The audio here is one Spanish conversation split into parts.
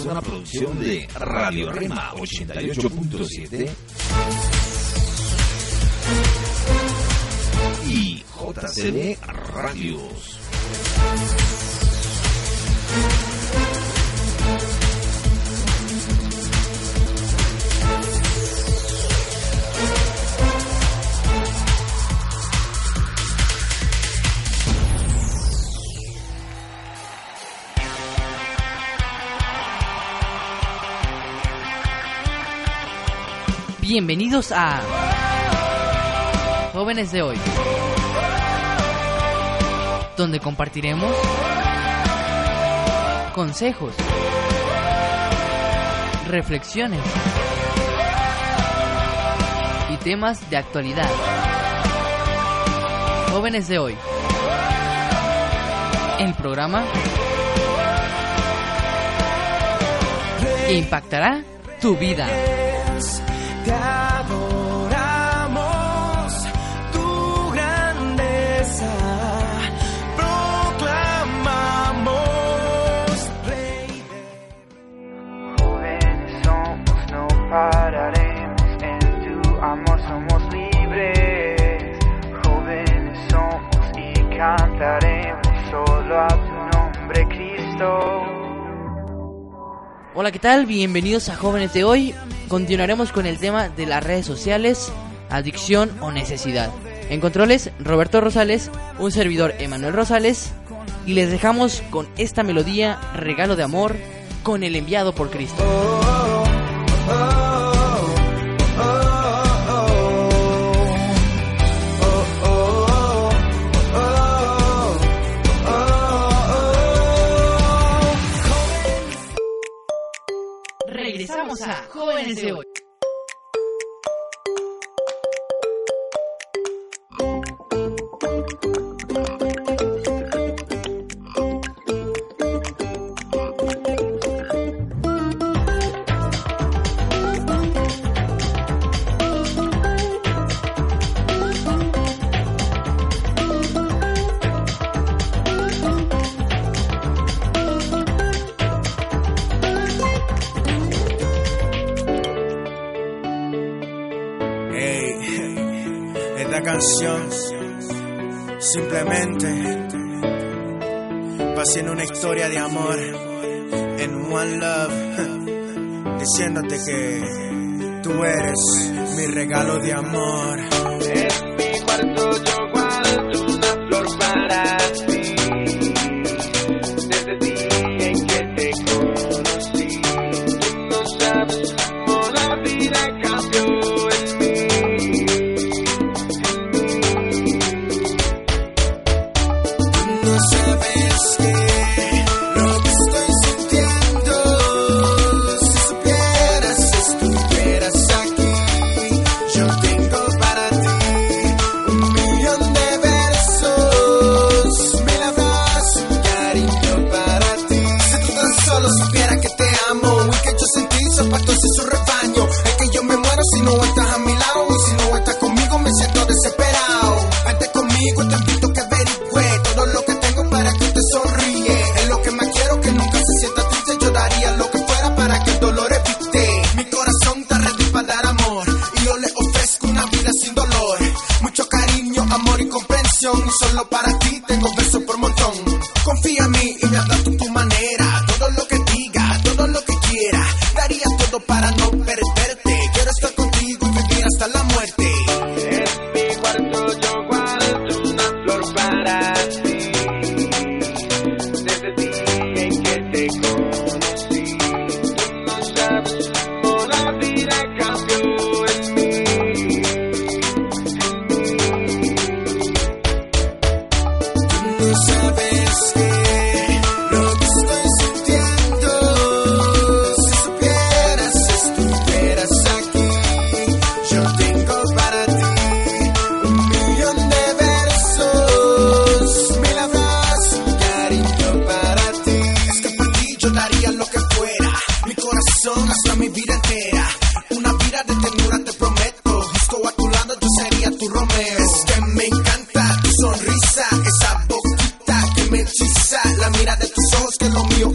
es una producción de Radio Rema 88.7 y JCB Radios. Bienvenidos a Jóvenes de hoy, donde compartiremos consejos, reflexiones y temas de actualidad. Jóvenes de hoy, el programa que impactará tu vida. down. ¿qué tal? Bienvenidos a Jóvenes de hoy. Continuaremos con el tema de las redes sociales, adicción o necesidad. En controles, Roberto Rosales, un servidor Emanuel Rosales, y les dejamos con esta melodía, Regalo de Amor, con el enviado por Cristo. Oh, oh, oh, buenísimo.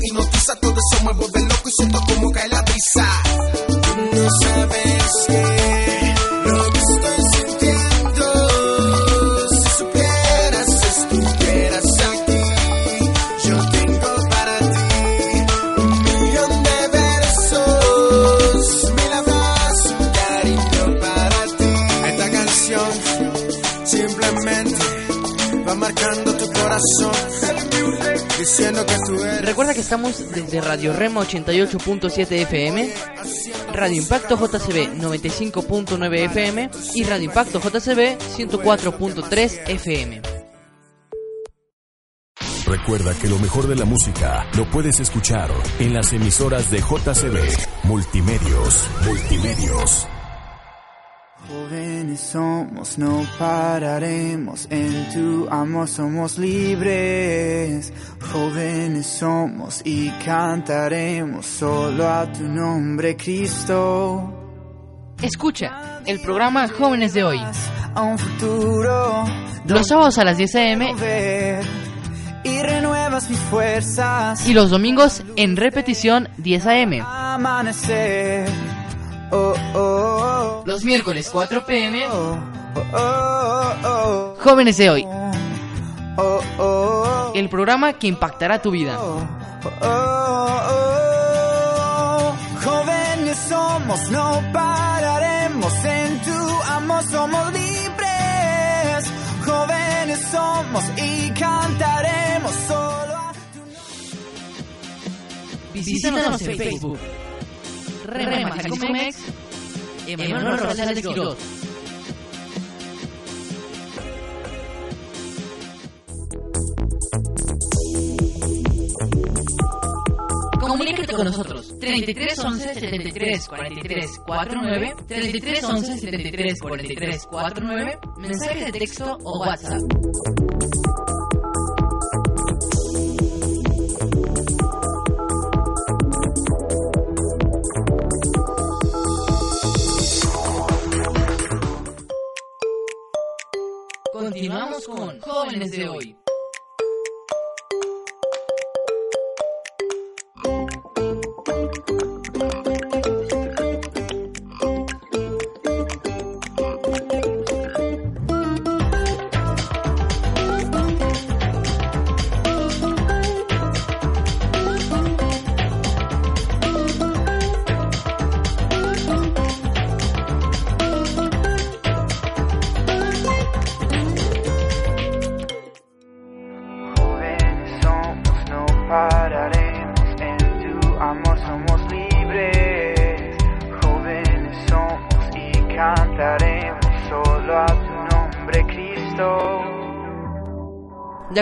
hipnotiza, todo eso me vuelve loco y siento como cae la brisa. Estamos desde Radio Rema 88.7 FM, Radio Impacto JCB 95.9 FM y Radio Impacto JCB 104.3 FM. Recuerda que lo mejor de la música lo puedes escuchar en las emisoras de JCB Multimedios. Multimedios. Jóvenes somos, no pararemos, en tu amor somos libres. Jóvenes somos y cantaremos solo a tu nombre, Cristo. Escucha el programa Jóvenes de Hoy, A un futuro los sábados a las 10 a.m. y renuevas mis fuerzas. y los domingos en repetición 10 a.m. Amanecer. Oh, oh, oh. Los miércoles 4 p.m. Oh, oh, oh, oh. Jóvenes de Hoy, Oh, oh, oh. el programa que impactará tu vida. Oh, oh, oh. Jóvenes somos, no pararemos en tu amor, somos libres. Jóvenes somos y cantaremos solo a tu Visítanos en Facebook. Rema Jaliscomex, Emanuel Rosales Quiroz. Comunícate con nosotros 33 11 73 43 49 33 11 73 43 49 mensaje de texto o WhatsApp. Continuamos con Jóvenes de Hoy.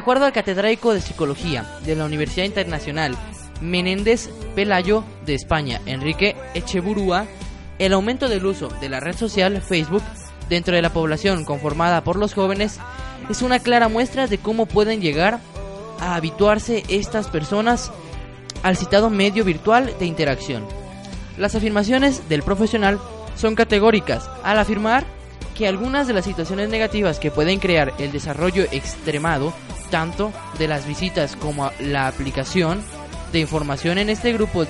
Acuerdo al catedrático de Psicología de la Universidad Internacional Menéndez Pelayo de España, Enrique Echeburúa, el aumento del uso de la red social Facebook dentro de la población conformada por los jóvenes es una clara muestra de cómo pueden llegar a habituarse estas personas al citado medio virtual de interacción. Las afirmaciones del profesional son categóricas al afirmar que algunas de las situaciones negativas que pueden crear el desarrollo extremado tanto de las visitas como la aplicación de información en este grupo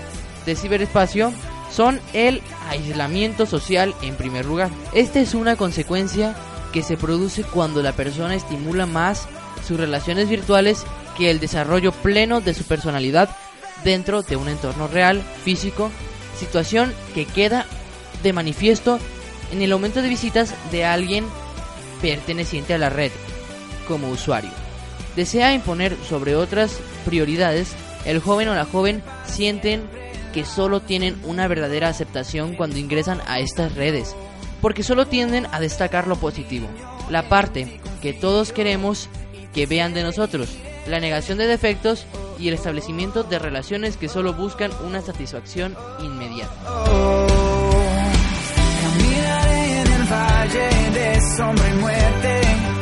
de ciberespacio son el aislamiento social en primer lugar. Esta es una consecuencia que se produce cuando la persona estimula más sus relaciones virtuales que el desarrollo pleno de su personalidad dentro de un entorno real, físico, situación que queda de manifiesto en el aumento de visitas de alguien perteneciente a la red como usuario. Desea imponer sobre otras prioridades, el joven o la joven sienten que solo tienen una verdadera aceptación cuando ingresan a estas redes, porque solo tienden a destacar lo positivo, la parte que todos queremos que vean de nosotros, la negación de defectos y el establecimiento de relaciones que solo buscan una satisfacción inmediata. Caminaré en el valle de sombra y muerte.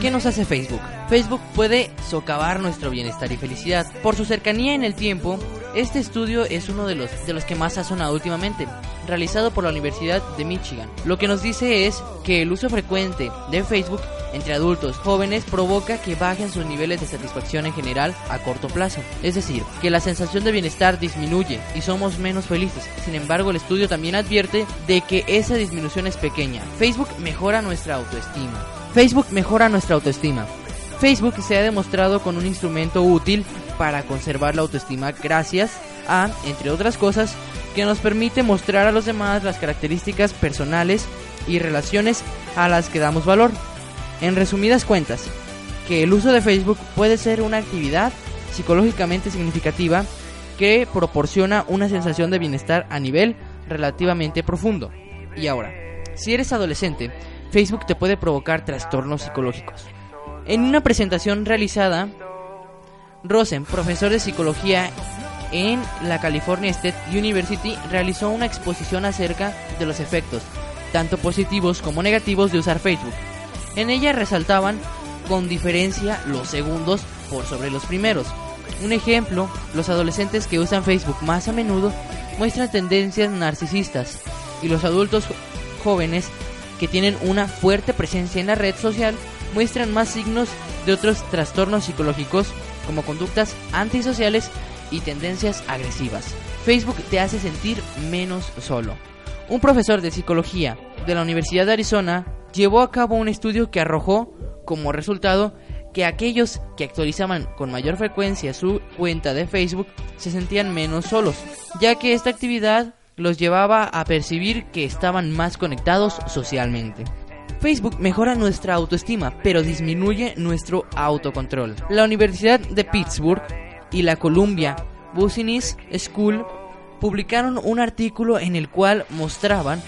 ¿Qué nos hace Facebook? Facebook puede socavar nuestro bienestar y felicidad. Por su cercanía en el tiempo, este estudio es uno de los, de los que más ha sonado últimamente, realizado por la Universidad de Michigan. Lo que nos dice es que el uso frecuente de Facebook entre adultos jóvenes provoca que bajen sus niveles de satisfacción en general a corto plazo. Es decir, que la sensación de bienestar disminuye y somos menos felices. Sin embargo, el estudio también advierte de que esa disminución es pequeña. Facebook mejora nuestra autoestima. Facebook mejora nuestra autoestima. Facebook se ha demostrado con un instrumento útil para conservar la autoestima gracias a, entre otras cosas, que nos permite mostrar a los demás las características personales y relaciones a las que damos valor. En resumidas cuentas, que el uso de Facebook puede ser una actividad psicológicamente significativa que proporciona una sensación de bienestar a nivel relativamente profundo. Y ahora, si eres adolescente, Facebook te puede provocar trastornos psicológicos. En una presentación realizada, Rosen, profesor de psicología en la California State University, realizó una exposición acerca de los efectos, tanto positivos como negativos, de usar Facebook. En ella resaltaban con diferencia los segundos por sobre los primeros. Un ejemplo, los adolescentes que usan Facebook más a menudo muestran tendencias narcisistas y los adultos jóvenes que tienen una fuerte presencia en la red social muestran más signos de otros trastornos psicológicos como conductas antisociales y tendencias agresivas. Facebook te hace sentir menos solo. Un profesor de psicología de la Universidad de Arizona llevó a cabo un estudio que arrojó como resultado que aquellos que actualizaban con mayor frecuencia su cuenta de Facebook se sentían menos solos, ya que esta actividad los llevaba a percibir que estaban más conectados socialmente. Facebook mejora nuestra autoestima, pero disminuye nuestro autocontrol. La Universidad de Pittsburgh y la Columbia Business School publicaron un artículo en el cual mostraban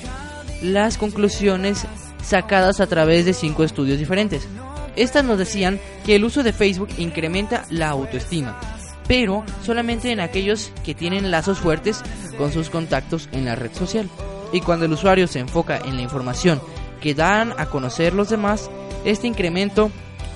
las conclusiones sacadas a través de cinco estudios diferentes. Estas nos decían que el uso de Facebook incrementa la autoestima, pero solamente en aquellos que tienen lazos fuertes con sus contactos en la red social. Y cuando el usuario se enfoca en la información que dan a conocer los demás, este incremento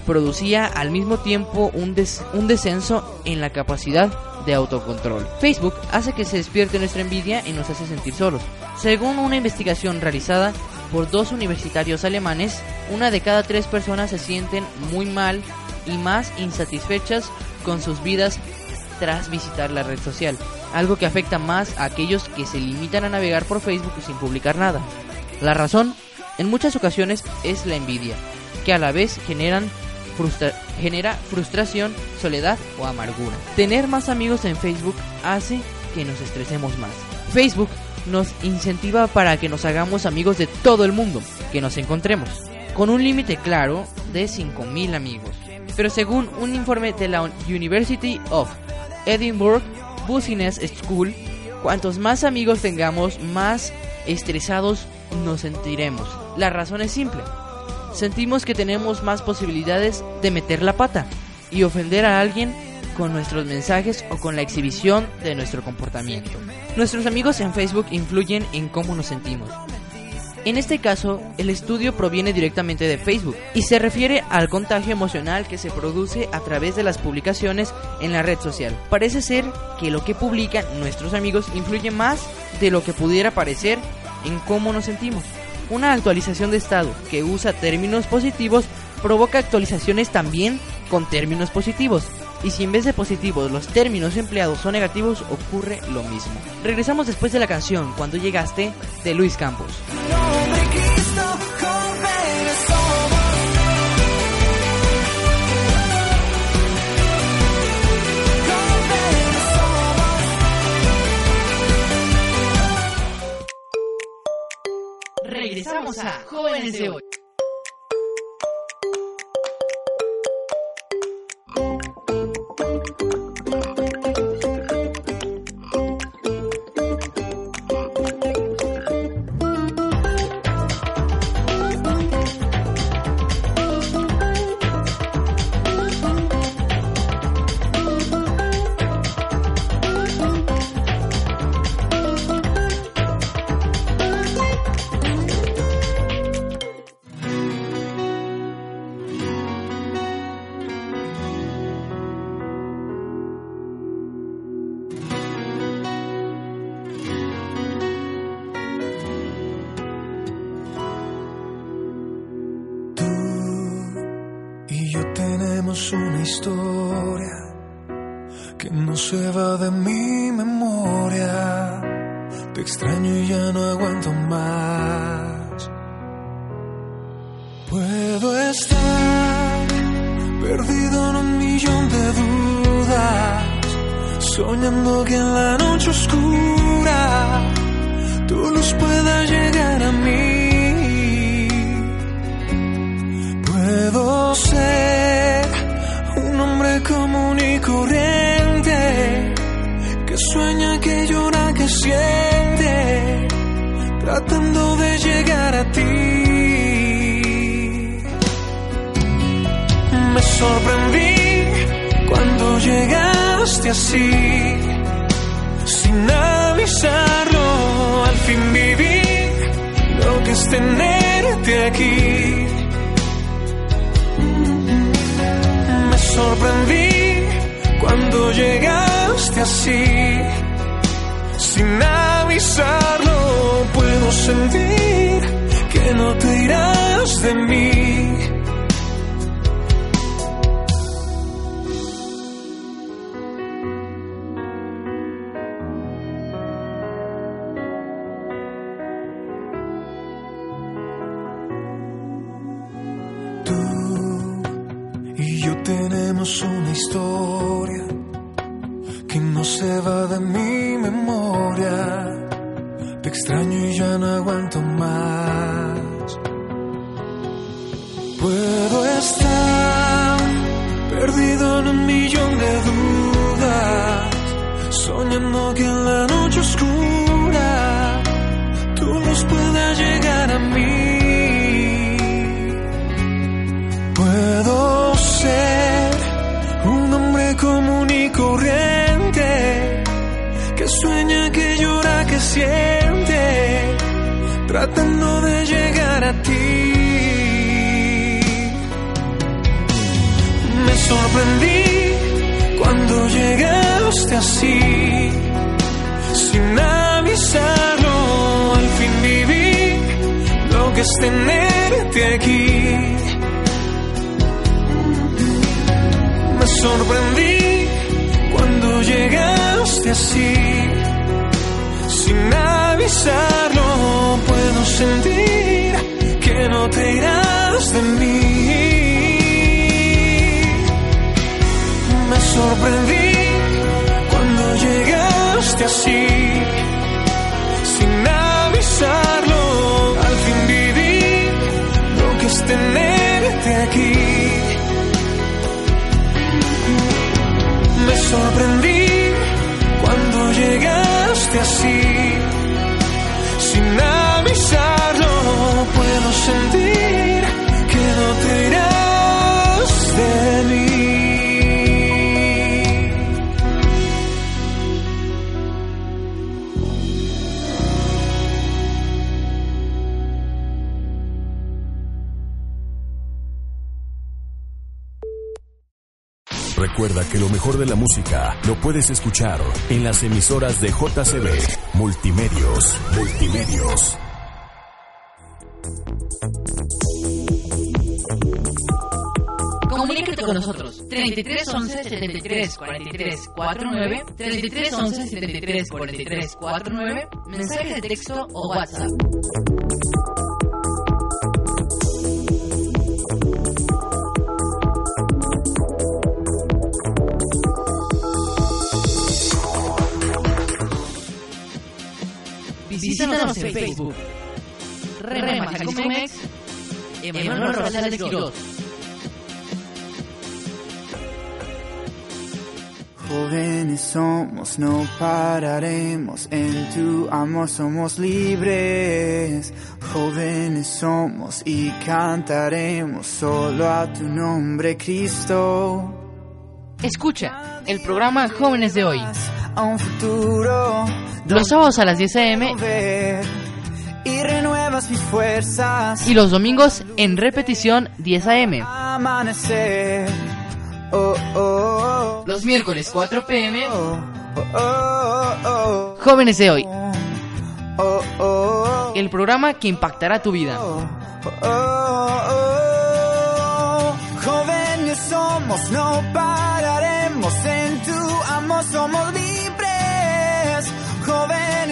producía al mismo tiempo un, des- un descenso en la capacidad de autocontrol. Facebook hace que se despierte nuestra envidia y nos hace sentir solos. Según una investigación realizada por dos universitarios alemanes, una de cada tres personas se sienten muy mal y más insatisfechas con sus vidas tras visitar la red social, algo que afecta más a aquellos que se limitan a navegar por Facebook sin publicar nada. La razón, en muchas ocasiones, es la envidia, que a la vez genera frustración, soledad o amargura. Tener más amigos en Facebook hace que nos estresemos más. Facebook nos incentiva para que nos hagamos amigos de todo el mundo, que nos encontremos, con un límite claro de 5.000 amigos. Pero según un informe de la University of Edinburgh Business School, cuantos más amigos tengamos, más estresados nos sentiremos. La razón es simple. Sentimos que tenemos más posibilidades de meter la pata y ofender a alguien con nuestros mensajes o con la exhibición de nuestro comportamiento. Nuestros amigos en Facebook influyen en cómo nos sentimos. En este caso, el estudio proviene directamente de Facebook y se refiere al contagio emocional que se produce a través de las publicaciones en la red social. Parece ser que lo que publican nuestros amigos influye más de lo que pudiera parecer en cómo nos sentimos. Una actualización de estado que usa términos positivos provoca actualizaciones también con términos positivos. Y si en vez de positivos los términos empleados son negativos, ocurre lo mismo. Regresamos después de la canción Cuando llegaste de Luis Campos. Regresamos a Jóvenes de hoy. Más. Puedo estar perdido en un millón de dudas, soñando que en la noche oscura tu luz pueda llegar Me sorprendí cuando llegaste así, sin avisarlo, al fin viví lo que es tenerte aquí. Me sorprendí cuando llegaste así, sin avisarlo, puedo sentir no te irás de mí. Soñando que en la noche oscura tu luz pueda llegar a mí. Puedo ser un hombre común y corriente que sueña, que llora, que siente, tratando de llegar a ti. Me sorprendí cuando llegaste así, es tenerte aquí. Me sorprendí cuando llegaste así, sin avisarlo, puedo sentir que no te irás de mí. Me sorprendí cuando llegaste así, tenerte aquí. Me sorprendí Recuerda que lo mejor de la música lo puedes escuchar en las emisoras de JCB Multimedios. Multimedios. Comunícate con nosotros. 33 11 73 43 49 33 11 73 43 49 mensaje de texto o WhatsApp. Visítanos en Facebook. Rema Emanuel Rosales Quiroz. Jóvenes somos, no pararemos, en tu amor somos libres. Jóvenes somos y cantaremos solo a tu nombre, Cristo. Escucha el programa Jóvenes de Hoy, A un futuro los sábados a las 10 a.m. y renuevas mis fuerzas. y los domingos en repetición 10 a.m. Amanecer. Oh, oh, oh. Los miércoles 4 p.m. Jóvenes de Hoy, el programa que impactará tu vida. Jóvenes somos no pararemos en tu amor, somos.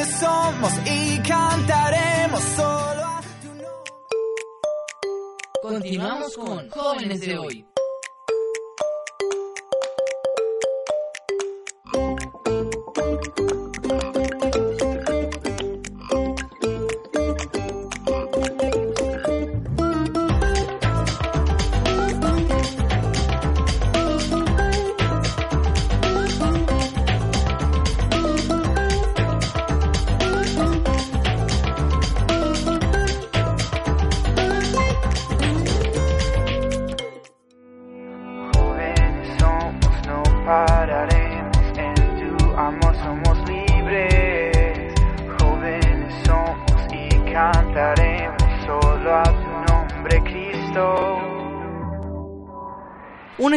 Somos y cantaremos solo a tu nombre. Continuamos con Jóvenes de hoy.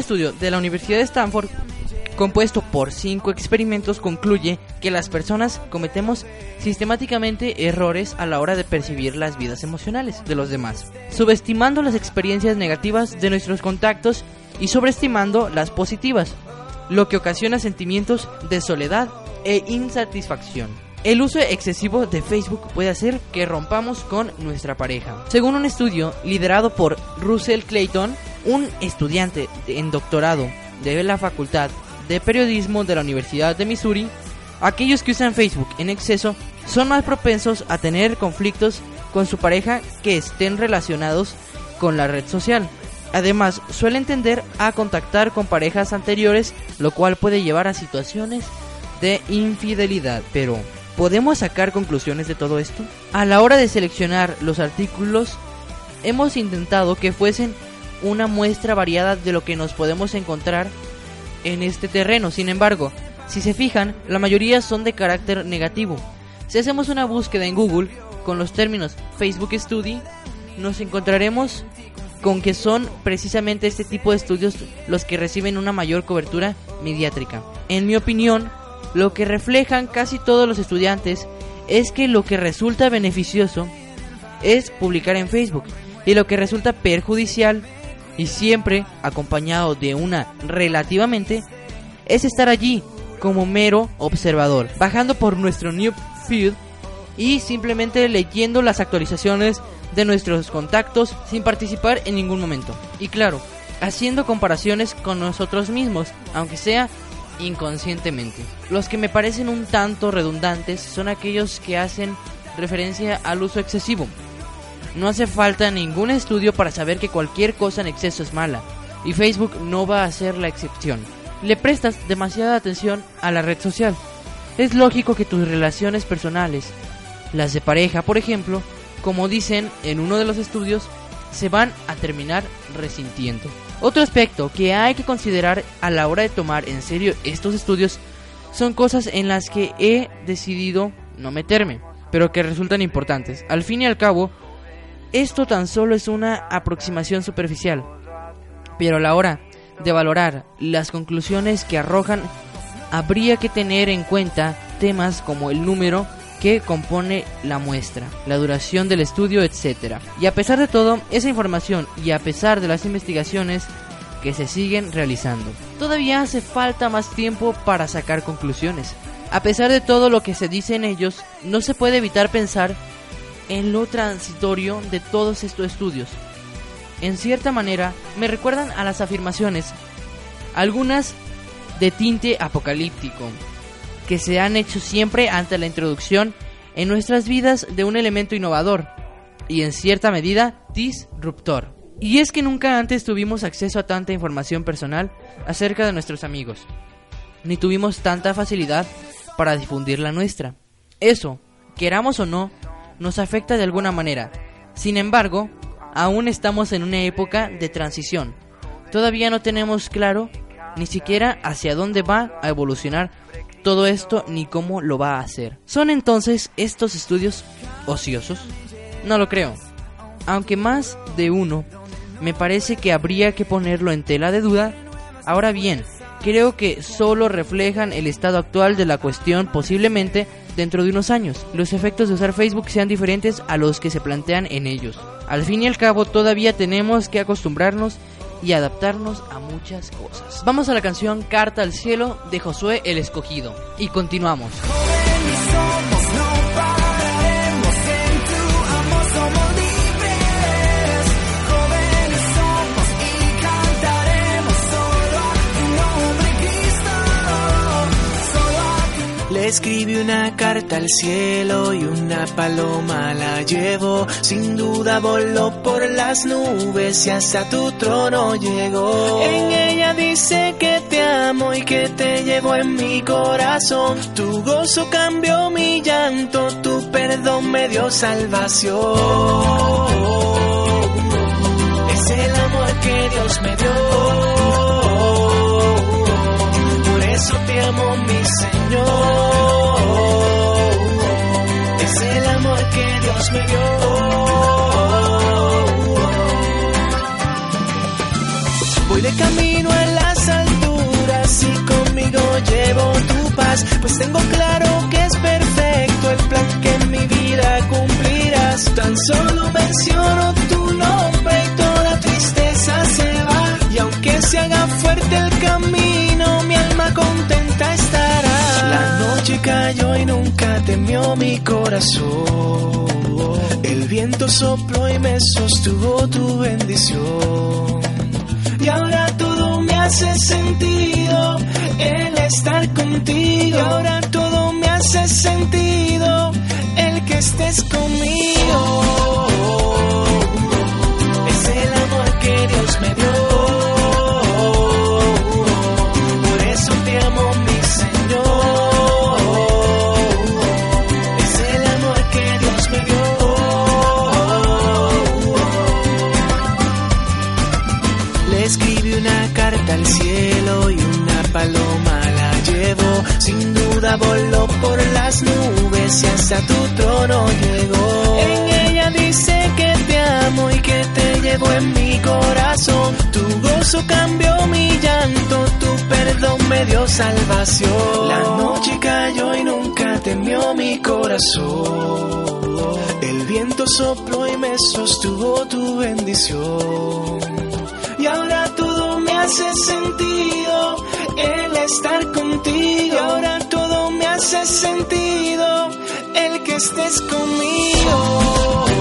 Estudio de la Universidad de Stanford, compuesto por cinco experimentos, concluye que las personas cometemos sistemáticamente errores a la hora de percibir las vidas emocionales de los demás, subestimando las experiencias negativas de nuestros contactos y sobreestimando las positivas, lo que ocasiona sentimientos de soledad e insatisfacción. El uso excesivo de Facebook puede hacer que rompamos con nuestra pareja. Según un estudio liderado por Russell Clayton, un estudiante en doctorado de la Facultad de Periodismo de la Universidad de Missouri, aquellos que usan Facebook en exceso son más propensos a tener conflictos con su pareja que estén relacionados con la red social. Además, suelen tender a contactar con parejas anteriores, lo cual puede llevar a situaciones de infidelidad. Pero, ¿podemos sacar conclusiones de todo esto? A la hora de seleccionar los artículos, hemos intentado que fuesen una muestra variada de lo que nos podemos encontrar en este terreno. Sin embargo, si se fijan, la mayoría son de carácter negativo. Si hacemos una búsqueda en Google con los términos Facebook Study, nos encontraremos con que son precisamente este tipo de estudios los que reciben una mayor cobertura mediátrica. En mi opinión, lo que reflejan casi todos los estudiantes es que lo que resulta beneficioso es publicar en Facebook y lo que resulta perjudicial y siempre acompañado de una relativamente es estar allí como mero observador, bajando por nuestro new feed y simplemente leyendo las actualizaciones de nuestros contactos sin participar en ningún momento. Y claro, haciendo comparaciones con nosotros mismos, aunque sea inconscientemente. Los que me parecen un tanto redundantes son aquellos que hacen referencia al uso excesivo. No hace falta ningún estudio para saber que cualquier cosa en exceso es mala, y Facebook no va a ser la excepción. Le prestas demasiada atención a la red social. Es lógico que tus relaciones personales, las de pareja por ejemplo, como dicen en uno de los estudios, se van a terminar resintiendo. Otro aspecto que hay que considerar a la hora de tomar en serio estos estudios son cosas en las que he decidido no meterme, pero que resultan importantes. Al fin y al cabo, esto tan solo es una aproximación superficial, pero a la hora de valorar las conclusiones que arrojan, habría que tener en cuenta temas como el número que compone la muestra, la duración del estudio, etc. Y a pesar de todo, esa información y a pesar de las investigaciones que se siguen realizando, todavía hace falta más tiempo para sacar conclusiones. A pesar de todo lo que se dice en ellos, no se puede evitar pensar en lo transitorio de todos estos estudios. En cierta manera, me recuerdan a las afirmaciones, algunas de tinte apocalíptico, que se han hecho siempre ante la introducción en nuestras vidas de un elemento innovador y en cierta medida disruptor. Y es que nunca antes tuvimos acceso a tanta información personal acerca de nuestros amigos, ni tuvimos tanta facilidad para difundir la nuestra. Eso, queramos o no, nos afecta de alguna manera. Sin embargo, aún estamos en una época de transición. Todavía no tenemos claro ni siquiera hacia dónde va a evolucionar todo esto ni cómo lo va a hacer. ¿Son entonces estos estudios ociosos? No lo creo. Aunque más de uno me parece que habría que ponerlo en tela de duda. Ahora bien, creo que solo reflejan el estado actual de la cuestión posiblemente dentro de unos años. Los efectos de usar Facebook sean diferentes a los que se plantean en ellos. Al fin y al cabo todavía tenemos que acostumbrarnos y adaptarnos a muchas cosas. Vamos a la canción Carta al Cielo de Josué el Escogido y continuamos. Escribí una carta al cielo y una paloma la llevó. Sin duda voló por las nubes y hasta tu trono llegó. En ella dice que te amo y que te llevo en mi corazón. Tu gozo cambió mi llanto, tu perdón me dio salvación. Es el amor que Dios me dio. Por eso te amo, mi Señor. Voy de camino a las alturas y conmigo llevo tu paz, pues tengo claro que es perfecto el plan que en mi vida cumplirás. Tan solo menciono tu nombre y toda tristeza se va. Y aunque se haga fuerte cayó y nunca temió mi corazón. El viento sopló y me sostuvo tu bendición. Y ahora todo me hace sentido el estar contigo. Y ahora todo me hace sentido el que estés conmigo. Voló por las nubes y hasta tu trono llegó. En ella dice que te amo y que te llevo en mi corazón. Tu gozo cambió mi llanto, tu perdón me dio salvación. La noche cayó y nunca temió mi corazón. El viento sopló y me sostuvo tu bendición. Y ahora todo me hace sentido el estar contigo. Ahora todo me hace sentido el que estés conmigo.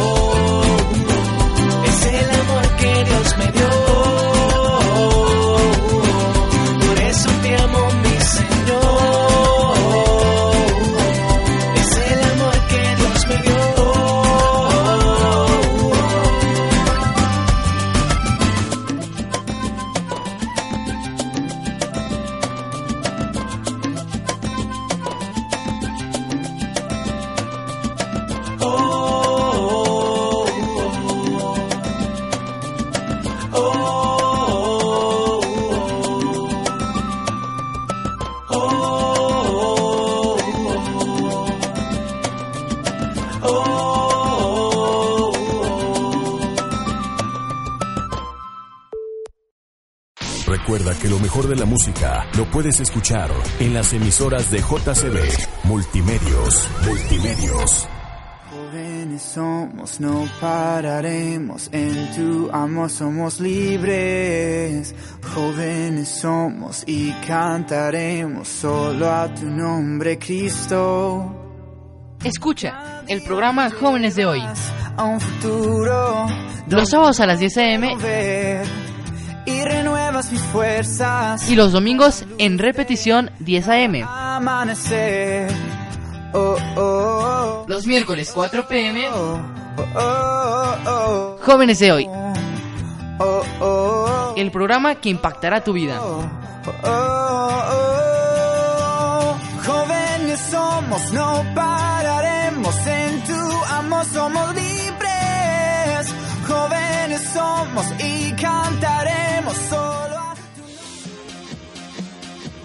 Música lo puedes escuchar en las emisoras de JCB Multimedios. Multimedios. Jóvenes somos, no pararemos en tu amor, somos libres. Jóvenes somos y cantaremos solo a tu nombre, Cristo. Escucha el programa Jóvenes de hoy, A un futuro los sábados a las 10 a.m. y renuevas mis fuerzas. y los domingos en repetición 10 a.m. Amanecer. Oh, oh, oh. Los miércoles 4 p.m. Jóvenes de hoy, el programa que impactará tu vida. Jóvenes somos, no pararemos en tu amor, somos libres. Jóvenes somos y cantaremos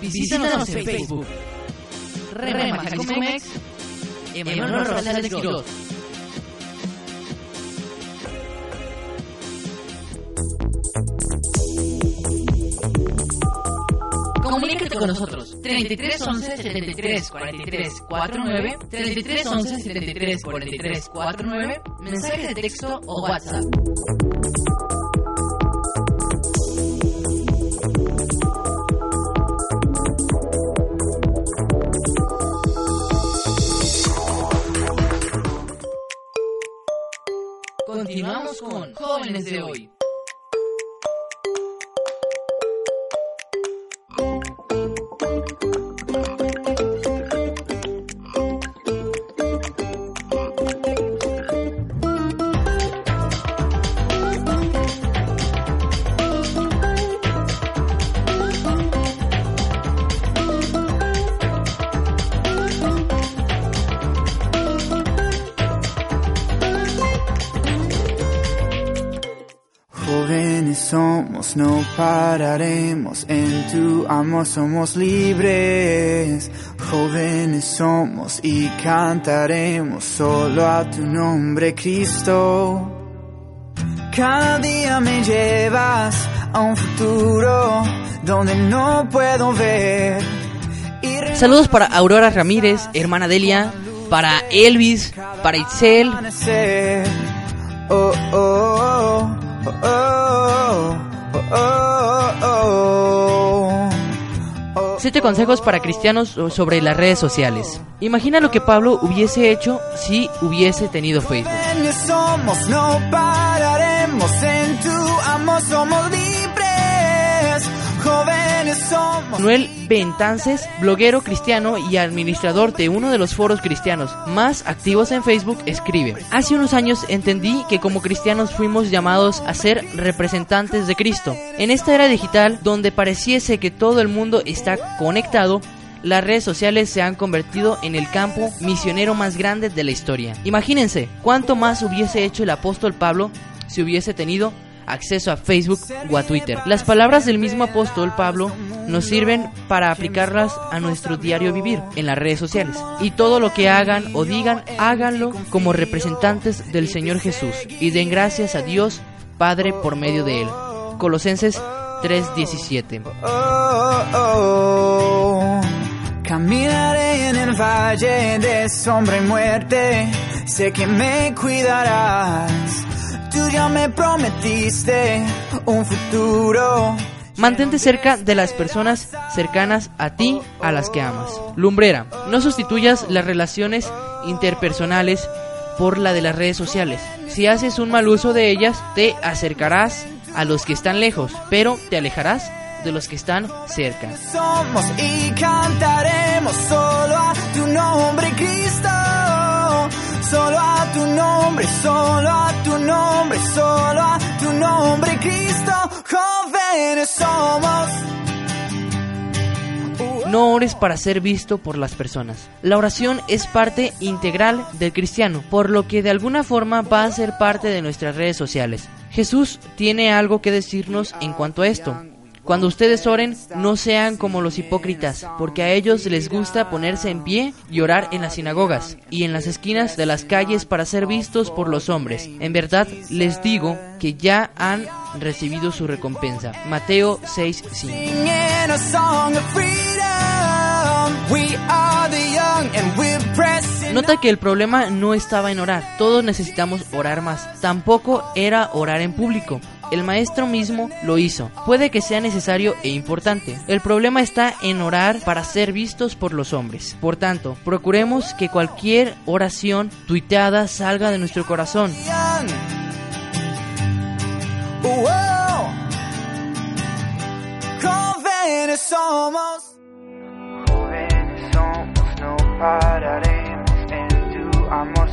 Visítanos en Facebook. Rema Jalisco Mex, Emanuel Rosales. Comunícate con nosotros. 33 11 73 43 49 33 11 73 43 49 mensaje de texto o WhatsApp Continuamos con Jóvenes de Hoy. Pararemos, en tu amor somos libres. Jóvenes somos y cantaremos solo a tu nombre, Cristo. Cada día me llevas a un futuro donde no puedo ver. Saludos para Aurora Ramírez, hermana Delia, para Elvis, para Itzel, Siete consejos para cristianos sobre las redes sociales. Imagina lo que Pablo hubiese hecho si hubiese tenido Facebook. Manuel Bentances, bloguero cristiano y administrador de uno de los foros cristianos más activos en Facebook, escribe, Hace unos años entendí que como cristianos fuimos llamados a ser representantes de Cristo. En esta era digital, donde pareciese que todo el mundo está conectado, las redes sociales se han convertido en el campo misionero más grande de la historia. Imagínense cuánto más hubiese hecho el apóstol Pablo si hubiese tenido acceso a Facebook o a Twitter. Las palabras del mismo apóstol Pablo nos sirven para aplicarlas a nuestro diario vivir en las redes sociales. Y todo lo que hagan o digan, háganlo como representantes del Señor Jesús y den gracias a Dios Padre por medio de él. Colosenses 3:17. Oh, oh, oh. Caminaré en el valle de sombra y muerte. Sé que me cuidarás. Tú ya me prometiste un futuro. Mantente cerca de las personas cercanas a ti, a las que amas. Lumbrera, no sustituyas las relaciones interpersonales por la de las redes sociales. Si haces un mal uso de ellas, te acercarás a los que están lejos, pero te alejarás de los que están cerca. Somos y cantaremos solo a tu nombre, Cristo. Solo a tu nombre, solo a tu nombre, solo a tu nombre, Cristo. Somos. No ores para ser visto por las personas. La oración es parte integral del cristiano, por lo que de alguna forma va a ser parte de nuestras redes sociales. Jesús tiene algo que decirnos en cuanto a esto. Cuando ustedes oren, no sean como los hipócritas, porque a ellos les gusta ponerse en pie y orar en las sinagogas y en las esquinas de las calles para ser vistos por los hombres. En verdad les digo que ya han recibido su recompensa. Mateo 6:5. Singing a song of freedom. We are the young and we're pressing. Nota que el problema no estaba en orar, todos necesitamos orar más. Tampoco era orar en público. El maestro mismo lo hizo. Puede que sea necesario e importante. El problema está en orar para ser vistos por los hombres. Por tanto, procuremos que cualquier oración tuiteada salga de nuestro corazón. pararemos. En tu amor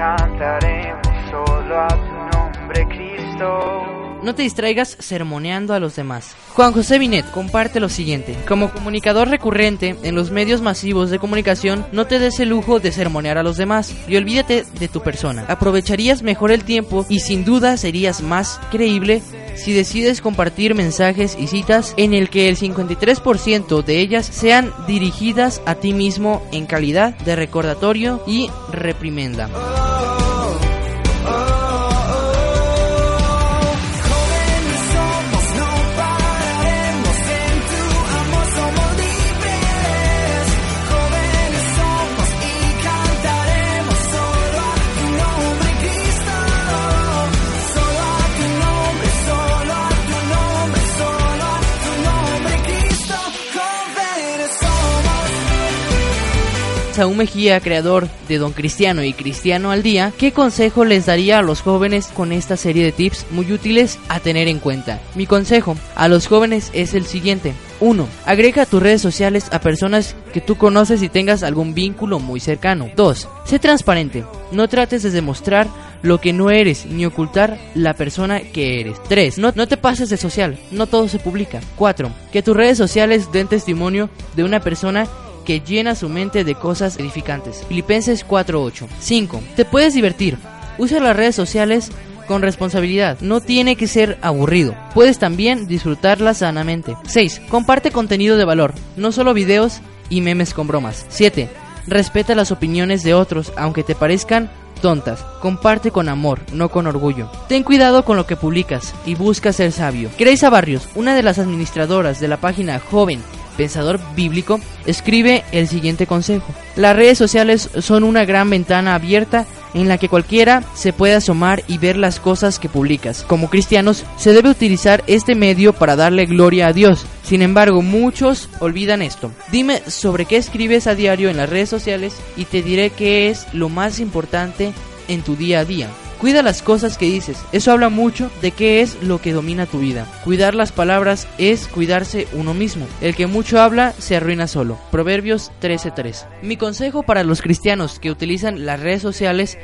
cantaremos solo a tu nombre, Cristo. No te distraigas sermoneando a los demás. Juan José Binet comparte lo siguiente. Como comunicador recurrente en los medios masivos de comunicación, no te des el lujo de sermonear a los demás y olvídate de tu persona. Aprovecharías mejor el tiempo y sin duda serías más creíble si decides compartir mensajes y citas en el que el 53% de ellas sean dirigidas a ti mismo en calidad de recordatorio y reprimenda. Saúl Mejía, creador de Don Cristiano y Cristiano al Día, ¿qué consejo les daría a los jóvenes con esta serie de tips muy útiles a tener en cuenta? Mi consejo a los jóvenes es el siguiente. 1. Agrega tus redes sociales a personas que tú conoces y tengas algún vínculo muy cercano. 2. Sé transparente. No trates de demostrar lo que no eres ni ocultar la persona que eres. 3. No, no te pases de social. No todo se publica. 4. Que tus redes sociales den testimonio de una persona que llena su mente de cosas edificantes. Filipenses 4:8. 5. Te puedes divertir. Usa las redes sociales con responsabilidad. No tiene que ser aburrido. Puedes también disfrutarla sanamente. 6. Comparte contenido de valor, no solo videos y memes con bromas. 7. Respeta las opiniones de otros, aunque te parezcan tontas. Comparte con amor, no con orgullo. Ten cuidado con lo que publicas y busca ser sabio. Grace Barrios, una de las administradoras de la página Joven Pensador Bíblico, escribe el siguiente consejo. Las redes sociales son una gran ventana abierta en la que cualquiera se puede asomar y ver las cosas que publicas. Como cristianos, se debe utilizar este medio para darle gloria a Dios. Sin embargo, muchos olvidan esto. Dime sobre qué escribes a diario en las redes sociales y te diré qué es lo más importante en tu día a día. Cuida las cosas que dices. Eso habla mucho de qué es lo que domina tu vida. Cuidar las palabras es cuidarse uno mismo. El que mucho habla se arruina solo. Proverbios 13:3. Mi consejo para los cristianos que utilizan las redes sociales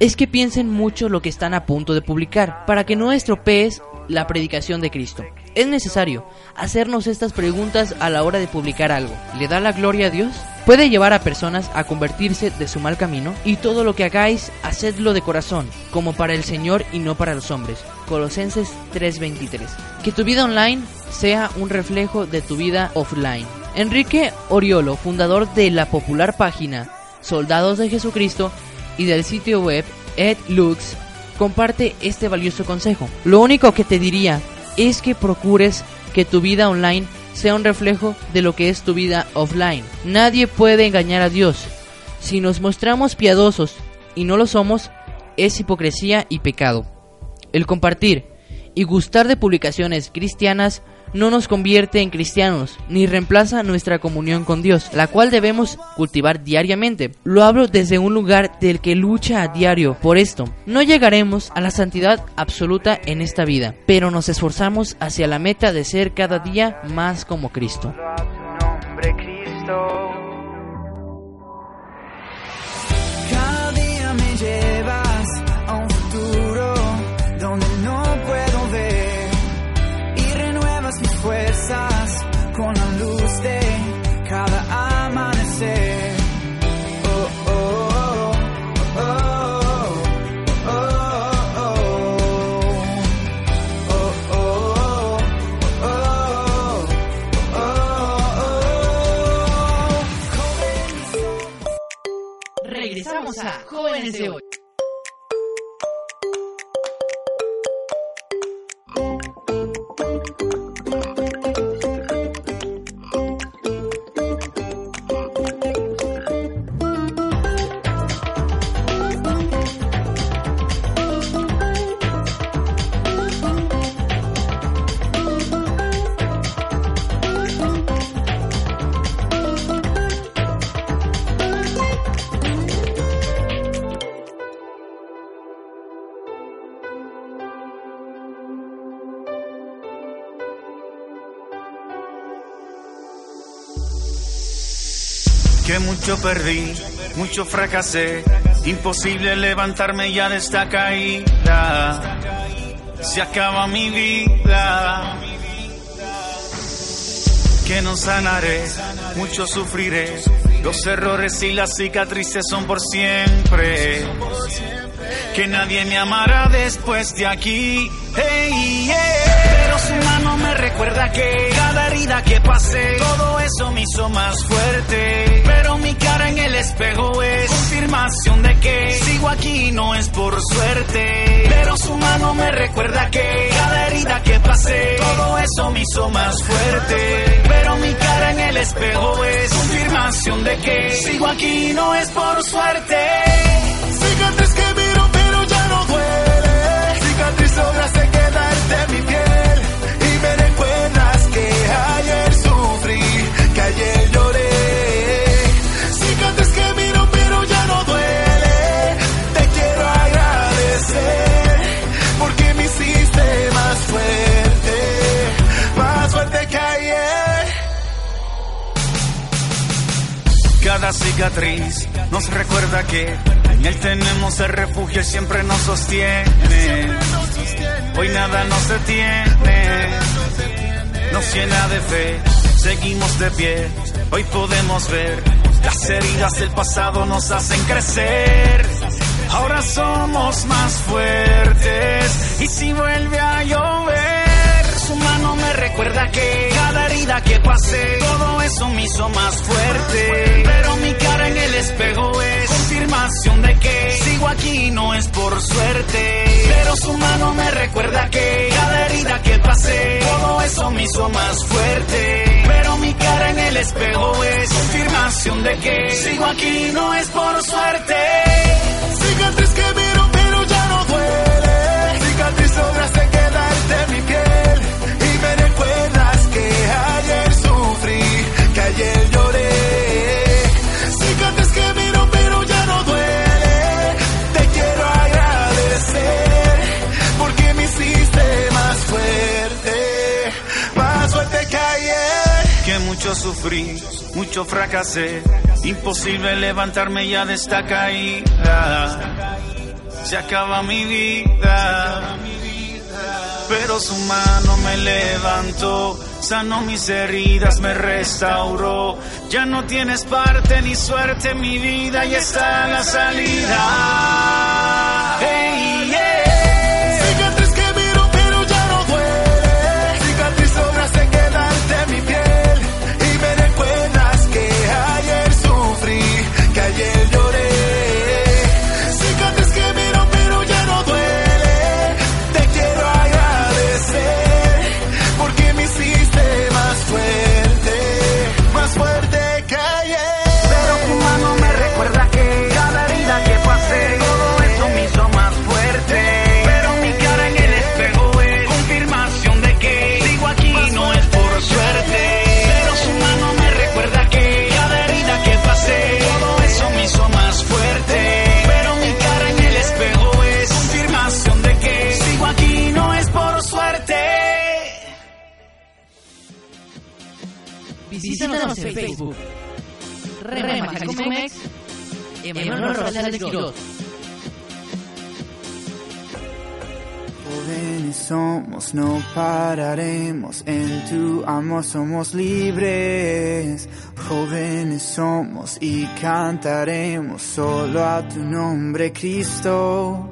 es que piensen mucho lo que están a punto de publicar para que no estropees la predicación de Cristo. Es necesario hacernos estas preguntas a la hora de publicar algo. ¿Le da la gloria a Dios? Puede llevar a personas a convertirse de su mal camino y todo lo que hagáis, hacedlo de corazón, como para el Señor y no para los hombres. Colosenses 3:23. Que tu vida online sea un reflejo de tu vida offline. Enrique Oriolo, fundador de la popular página Soldados de Jesucristo y del sitio web EdLux, comparte este valioso consejo. Lo único que te diría es que procures que tu vida online sea un reflejo de lo que es tu vida offline. Nadie puede engañar a Dios. Si nos mostramos piadosos y no lo somos, es hipocresía y pecado. El compartir y gustar de publicaciones cristianas no nos convierte en cristianos ni reemplaza nuestra comunión con Dios, la cual debemos cultivar diariamente. Lo hablo desde un lugar del que lucha a diario por esto. No llegaremos a la santidad absoluta en esta vida, pero nos esforzamos hacia la meta de ser cada día más como Cristo. A mucho perdí, mucho fracasé, imposible levantarme ya de esta caída. Se acaba mi vida. Que no sanaré, mucho sufriré. Los errores y las cicatrices son por siempre. Que nadie me amará después de aquí. Hey. Su mano me recuerda que cada herida que pasé, todo eso me hizo más fuerte. Pero mi cara en el espejo es confirmación de que sigo aquí no es por suerte. Pero su mano me recuerda que cada herida que pasé, todo eso me hizo más fuerte. Pero mi cara en el espejo es confirmación de que sigo aquí no es por suerte. Cicatriz que miro pero ya no duele. Cicatriz lograste quedarte mi piel lloré. Cicatriz que miro pero ya no duele. Te quiero agradecer porque me hiciste más fuerte, más fuerte que ayer. Cada cicatriz nos recuerda que en él tenemos el refugio y siempre nos sostiene. Hoy nada nos detiene, nos llena de fe seguimos de pie. Hoy podemos ver las heridas del pasado nos hacen crecer. Ahora somos más fuertes y si vuelve a llover, su mano me recuerda que cada herida que pasé, todo eso me hizo más fuerte. Pero mi cara en el espejo es confirmación de que sigo aquí no es por suerte. Pero su mano me recuerda que cada herida que pasé, todo eso me hizo más fuerte. Pero mi cara en el espejo es confirmación de que sigo aquí no es por suerte. Cicatriz que mucho sufrí, mucho fracasé, imposible levantarme ya de esta caída. Se acaba mi vida, pero su mano me levantó, sanó mis heridas, me restauró. Ya no tienes parte ni suerte en mi vida y está la salida. Hey, somos libres. Jóvenes somos y cantaremos solo a tu nombre, Cristo.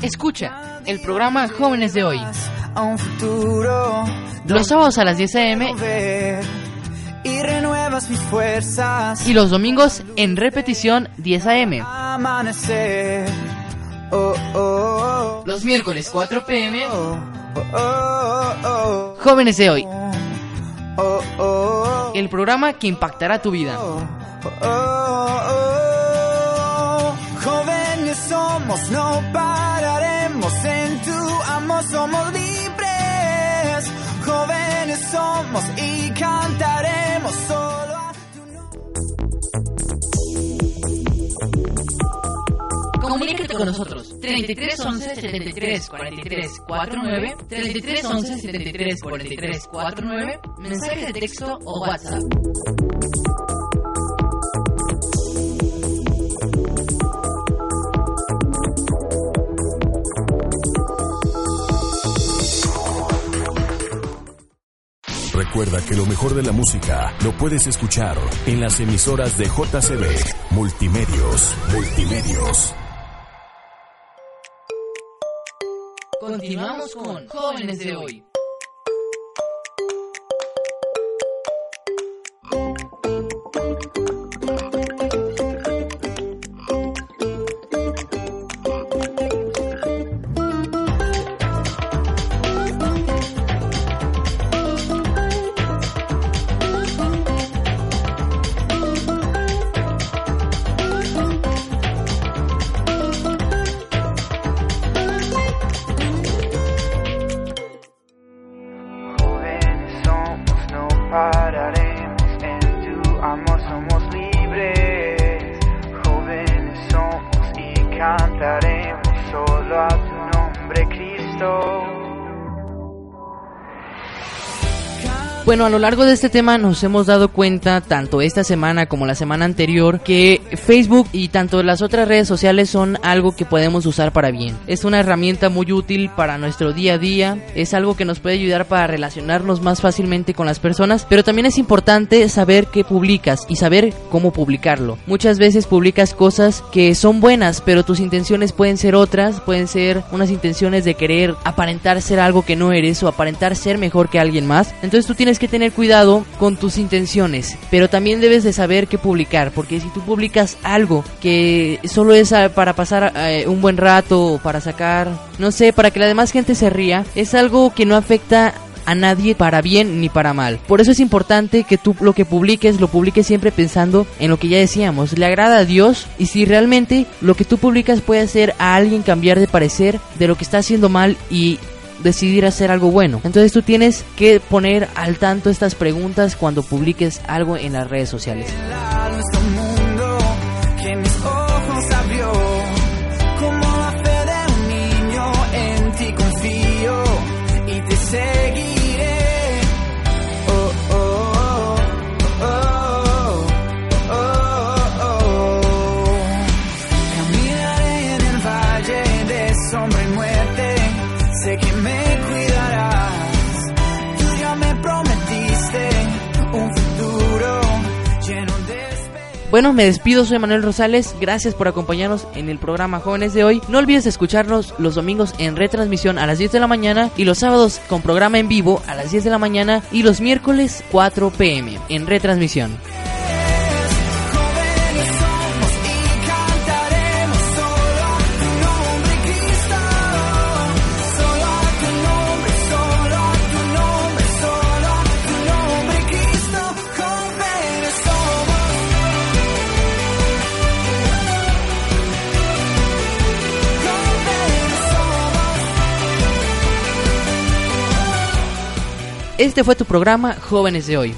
Escucha el programa Jóvenes de Hoy, A un futuro los sábados a las 10 a.m. y renuevas mis fuerzas. y los domingos en repetición 10 a.m. Amanecer. Oh, oh, oh, Los miércoles 4 p.m. Jóvenes de Hoy, el programa que impactará tu vida. oh, oh, oh. Jóvenes somos, no pararemos en tu amor, somos libres. Jóvenes somos y cantaremos solo a tu nombre. Comunícate con nosotros 33 11 73 43 49 33 11 73 43 49 mensaje de texto o WhatsApp. Recuerda que lo mejor de la música lo puedes escuchar en las emisoras de JCB Multimedios. Multimedios. Continuamos con Jóvenes de Hoy. Bueno, a lo largo de este tema nos hemos dado cuenta, tanto esta semana como la semana anterior, que Facebook y tanto las otras redes sociales son algo que podemos usar para bien. Es una herramienta muy útil para nuestro día a día, es algo que nos puede ayudar para relacionarnos más fácilmente con las personas, pero también es importante saber qué publicas y saber cómo publicarlo. Muchas veces publicas cosas que son buenas, pero tus intenciones pueden ser otras, pueden ser unas intenciones de querer aparentar ser algo que no eres o aparentar ser mejor que alguien más. Entonces tú tienes que tener cuidado con tus intenciones, pero también debes de saber qué publicar, porque si tú publicas algo que solo es ah, para pasar eh, un buen rato para sacar, no sé, para que la demás gente se ría, es algo que no afecta a nadie para bien ni para mal. Por eso es importante que tú lo que publiques lo publiques siempre pensando en lo que ya decíamos, le agrada a Dios y si realmente lo que tú publicas puede hacer a alguien cambiar de parecer de lo que está haciendo mal y decidir hacer algo bueno. Entonces tú tienes que poner al tanto estas preguntas cuando publiques algo en las redes sociales. Bueno, me despido, soy Manuel Rosales, gracias por acompañarnos en el programa Jóvenes de hoy. No olvides escucharnos los domingos en retransmisión a las 10 de la mañana y los sábados con programa en vivo a las 10 de la mañana y los miércoles 4 pm en retransmisión. Este fue tu programa Jóvenes de hoy.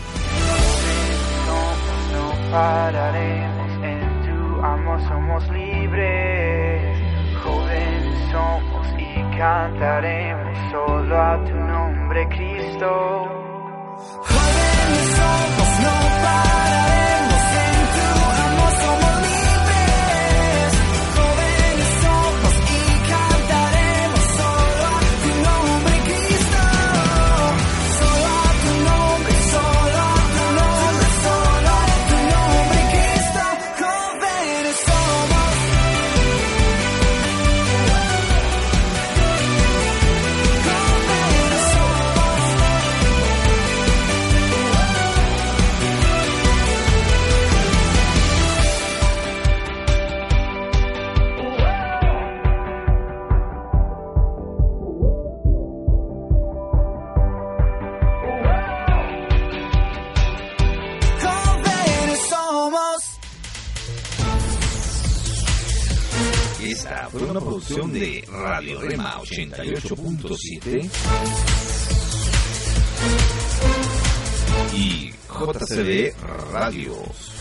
no pararemos en tu amor, somos libres. Jóvenes somos y cantaremos solo a tu nombre, Cristo. Jóvenes somos, no pararemos fue una producción de Radio Rema 88.7 y JCB Radios.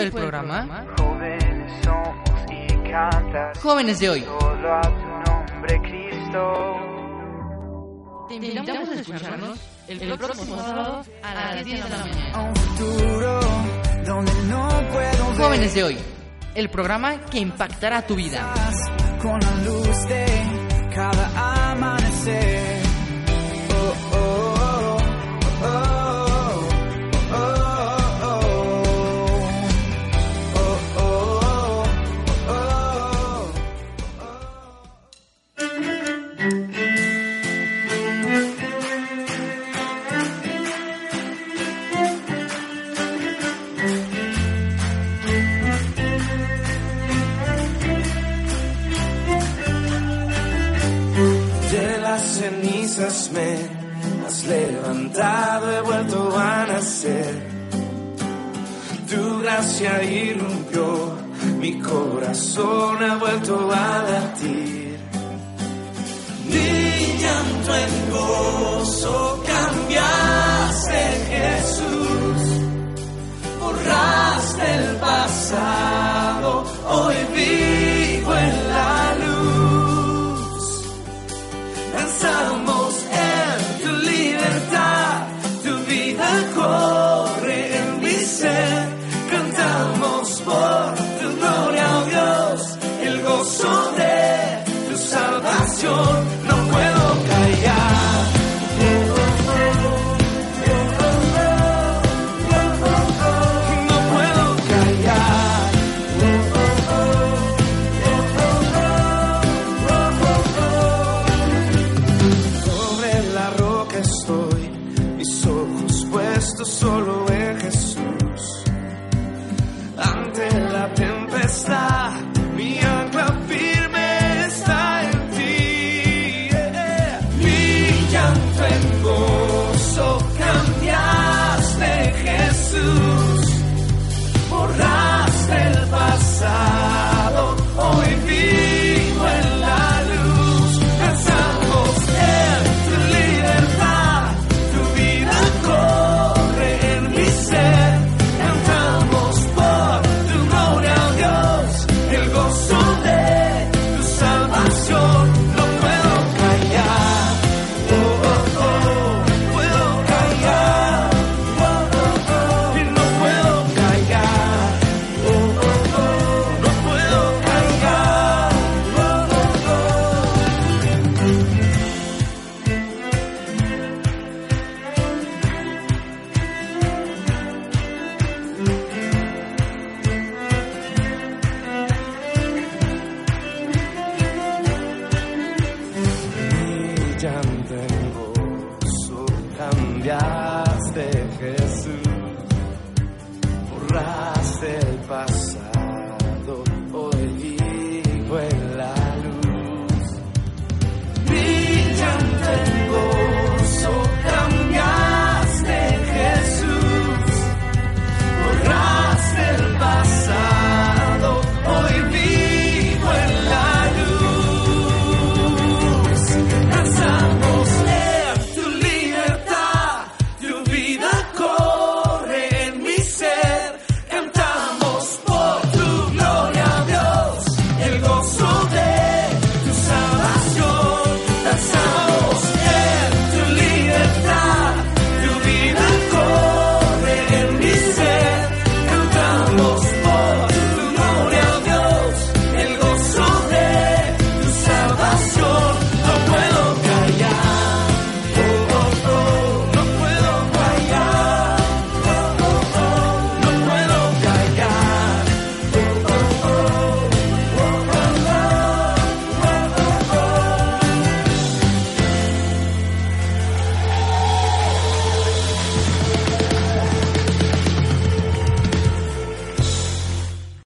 Fue el programa Jóvenes somos y cantaremos Jóvenes de hoy. solo a tu nombre, Cristo. Te invitamos a escucharnos el próximo sábado a las 10 de la mañana. A un futuro donde no puedo ver Jóvenes de hoy, el programa que impactará tu vida. con la luz de cada amanecer. Oh, oh, he vuelto a nacer. Tu gracia irrumpió mi corazón ha vuelto a latir. Mi llanto en gozo